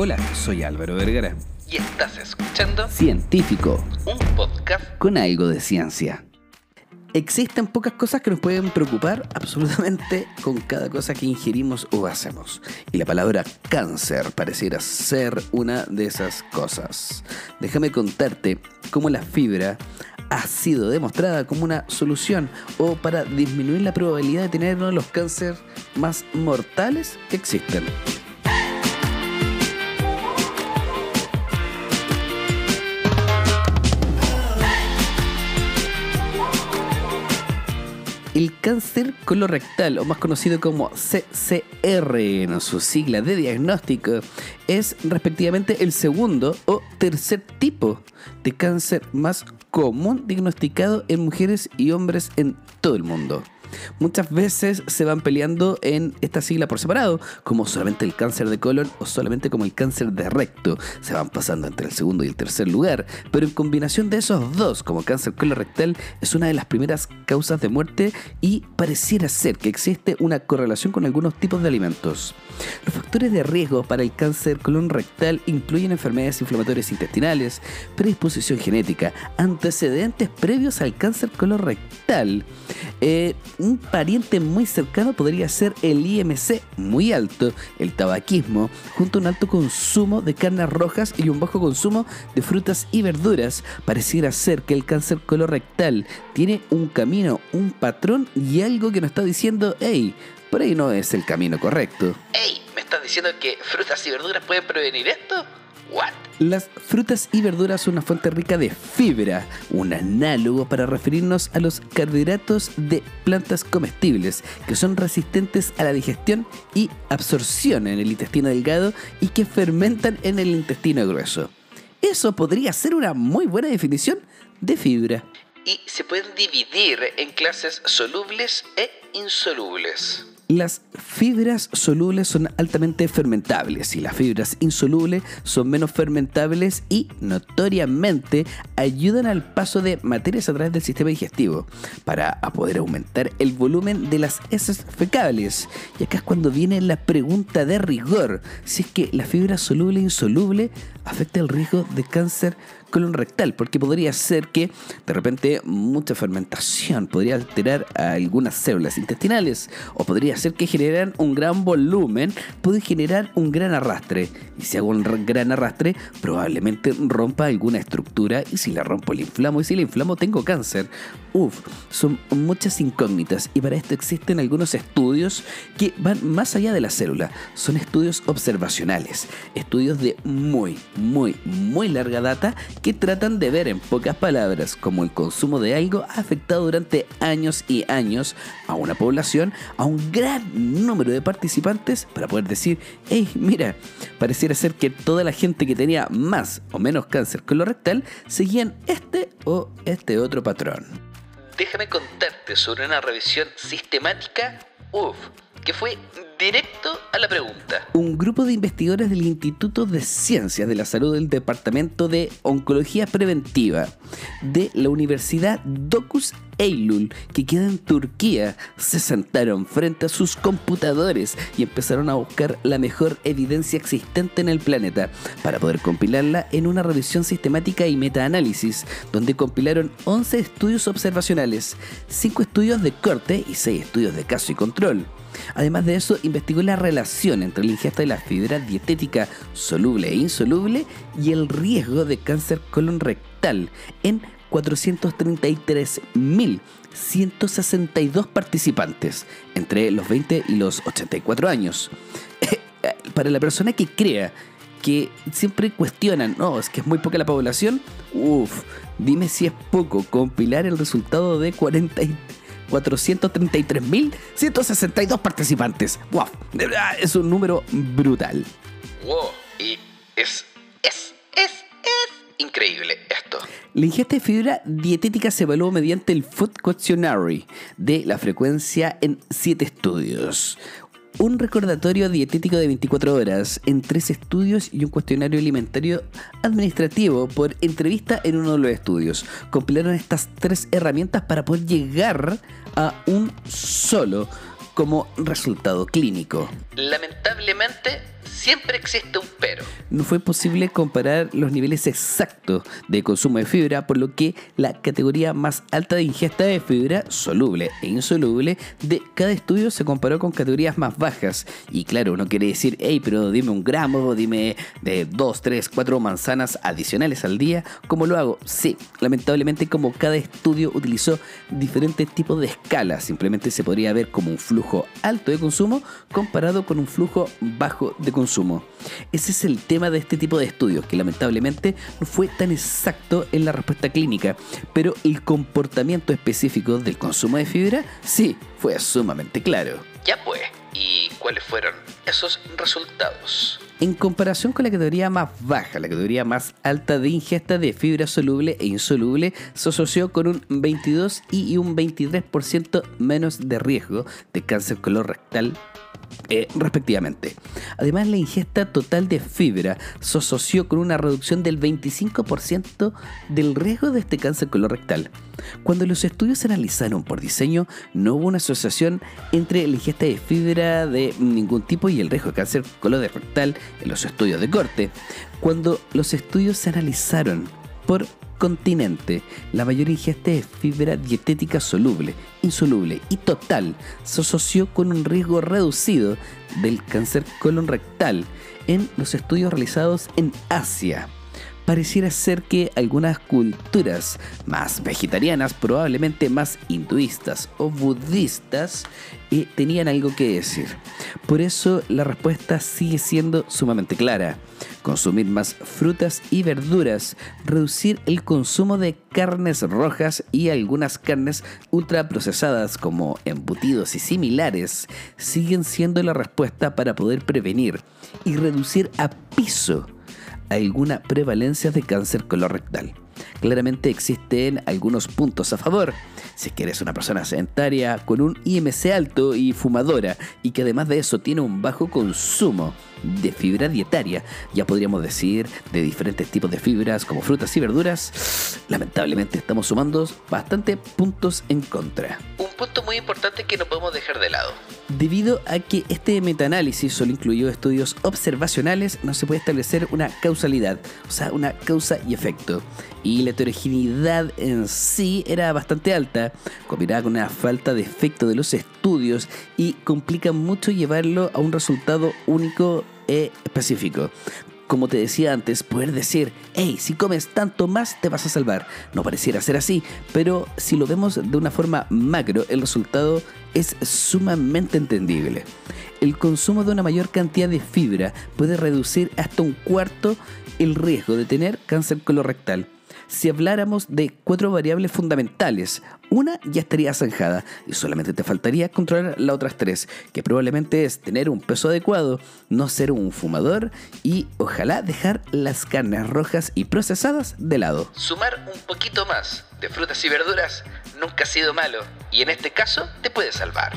Hola, soy Álvaro Vergara. Y estás escuchando Científico, un podcast con algo de ciencia. Existen pocas cosas que nos pueden preocupar absolutamente con cada cosa que ingerimos o hacemos. Y la palabra cáncer pareciera ser una de esas cosas. Déjame contarte cómo la fibra ha sido demostrada como una solución o para disminuir la probabilidad de tener uno de los cánceres más mortales que existen. El cáncer colorectal, o más conocido como CCR en su sigla de diagnóstico, es respectivamente el segundo o tercer tipo de cáncer más común diagnosticado en mujeres y hombres en todo el mundo. Muchas veces se van peleando en esta sigla por separado, como solamente el cáncer de colon o solamente como el cáncer de recto. Se van pasando entre el segundo y el tercer lugar, pero en combinación de esos dos, como cáncer colorectal, es una de las primeras causas de muerte y pareciera ser que existe una correlación con algunos tipos de alimentos. Los factores de riesgo para el cáncer colon rectal incluyen enfermedades inflamatorias intestinales, predisposición genética, antecedentes previos al cáncer colorectal. Eh, un pariente muy cercano podría ser el IMC muy alto, el tabaquismo, junto a un alto consumo de carnes rojas y un bajo consumo de frutas y verduras. Pareciera ser que el cáncer colorectal tiene un camino, un patrón y algo que nos está diciendo, hey, por ahí no es el camino correcto. ¡Ey! ¿Me estás diciendo que frutas y verduras pueden prevenir esto? ¿What? Las frutas y verduras son una fuente rica de fibra, un análogo para referirnos a los carbohidratos de plantas comestibles, que son resistentes a la digestión y absorción en el intestino delgado y que fermentan en el intestino grueso. Eso podría ser una muy buena definición de fibra. Y se pueden dividir en clases solubles e insolubles. Las fibras solubles son altamente fermentables y las fibras insolubles son menos fermentables y notoriamente ayudan al paso de materias a través del sistema digestivo para poder aumentar el volumen de las heces fecales. Y acá es cuando viene la pregunta de rigor, si es que la fibra soluble e insoluble afecta el riesgo de cáncer colon rectal, porque podría ser que de repente mucha fermentación podría alterar a algunas células intestinales, o podría ser que generan un gran volumen, puede generar un gran arrastre, y si hago un gran arrastre, probablemente rompa alguna estructura, y si la rompo la inflamo, y si la inflamo tengo cáncer. Uf, son muchas incógnitas, y para esto existen algunos estudios que van más allá de la célula, son estudios observacionales, estudios de muy, muy, muy larga data que tratan de ver en pocas palabras cómo el consumo de algo ha afectado durante años y años a una población, a un gran número de participantes para poder decir, hey, mira, pareciera ser que toda la gente que tenía más o menos cáncer colorectal seguían este o este otro patrón. Déjame contarte sobre una revisión sistemática, uff, que fue directo a la pregunta. Un grupo de investigadores del Instituto de Ciencias de la Salud del Departamento de Oncología Preventiva de la Universidad Docus Eylul, que queda en Turquía, se sentaron frente a sus computadores y empezaron a buscar la mejor evidencia existente en el planeta para poder compilarla en una revisión sistemática y metaanálisis, donde compilaron 11 estudios observacionales, 5 estudios de corte y 6 estudios de caso y control. Además de eso, investigó la relación entre la ingesta de la fibra dietética soluble e insoluble y el riesgo de cáncer colon rectal en 433.162 participantes entre los 20 y los 84 años. Para la persona que crea que siempre cuestionan, no, es que es muy poca la población, uff, dime si es poco compilar el resultado de 40 433.162 participantes. ¡Wow! Es un número brutal. ¡Wow! Y es, es, es, es increíble esto. La ingesta de fibra dietética se evaluó mediante el Food Questionary de la frecuencia en 7 estudios un recordatorio dietético de 24 horas en tres estudios y un cuestionario alimentario administrativo por entrevista en uno de los estudios. Compilaron estas tres herramientas para poder llegar a un solo como resultado clínico. Lamentablemente siempre existe un pero. No fue posible comparar los niveles exactos de consumo de fibra, por lo que la categoría más alta de ingesta de fibra, soluble e insoluble, de cada estudio se comparó con categorías más bajas. Y claro, uno quiere decir, hey, pero dime un gramo, dime de 2, 3, 4 manzanas adicionales al día. ¿Cómo lo hago? Sí, lamentablemente como cada estudio utilizó diferentes tipos de escalas, simplemente se podría ver como un flujo alto de consumo comparado con un flujo bajo de consumo. Ese es el tema de este tipo de estudios, que lamentablemente no fue tan exacto en la respuesta clínica, pero el comportamiento específico del consumo de fibra sí fue sumamente claro. Ya pues, ¿y cuáles fueron esos resultados? En comparación con la categoría más baja, la categoría más alta de ingesta de fibra soluble e insoluble se asoció con un 22 y un 23% menos de riesgo de cáncer colorectal eh, respectivamente. Además, la ingesta total de fibra se asoció con una reducción del 25% del riesgo de este cáncer colorectal. Cuando los estudios se analizaron por diseño, no hubo una asociación entre la ingesta de fibra de ningún tipo y el riesgo de cáncer colorectal en los estudios de corte. Cuando los estudios se analizaron por continente, la mayor ingesta de fibra dietética soluble, insoluble y total se asoció con un riesgo reducido del cáncer colon rectal en los estudios realizados en Asia. Pareciera ser que algunas culturas más vegetarianas, probablemente más hinduistas o budistas, eh, tenían algo que decir. Por eso la respuesta sigue siendo sumamente clara consumir más frutas y verduras, reducir el consumo de carnes rojas y algunas carnes ultraprocesadas como embutidos y similares siguen siendo la respuesta para poder prevenir y reducir a piso alguna prevalencia de cáncer colorectal. Claramente existen algunos puntos a favor. Si es que eres una persona sedentaria con un IMC alto y fumadora y que además de eso tiene un bajo consumo de fibra dietaria, ya podríamos decir de diferentes tipos de fibras como frutas y verduras, lamentablemente estamos sumando bastante puntos en contra. Un punto muy importante que no podemos dejar de lado. Debido a que este metaanálisis solo incluyó estudios observacionales, no se puede establecer una causalidad, o sea, una causa y efecto. Y la heterogeneidad en sí era bastante alta, combinada con una falta de efecto de los estudios y complica mucho llevarlo a un resultado único e específico como te decía antes, poder decir, hey, si comes tanto más te vas a salvar. No pareciera ser así, pero si lo vemos de una forma macro, el resultado es sumamente entendible. El consumo de una mayor cantidad de fibra puede reducir hasta un cuarto el riesgo de tener cáncer colorectal si habláramos de cuatro variables fundamentales, una ya estaría zanjada y solamente te faltaría controlar las otras tres, que probablemente es tener un peso adecuado, no ser un fumador y ojalá dejar las carnes rojas y procesadas de lado. Sumar un poquito más de frutas y verduras nunca ha sido malo y en este caso te puede salvar.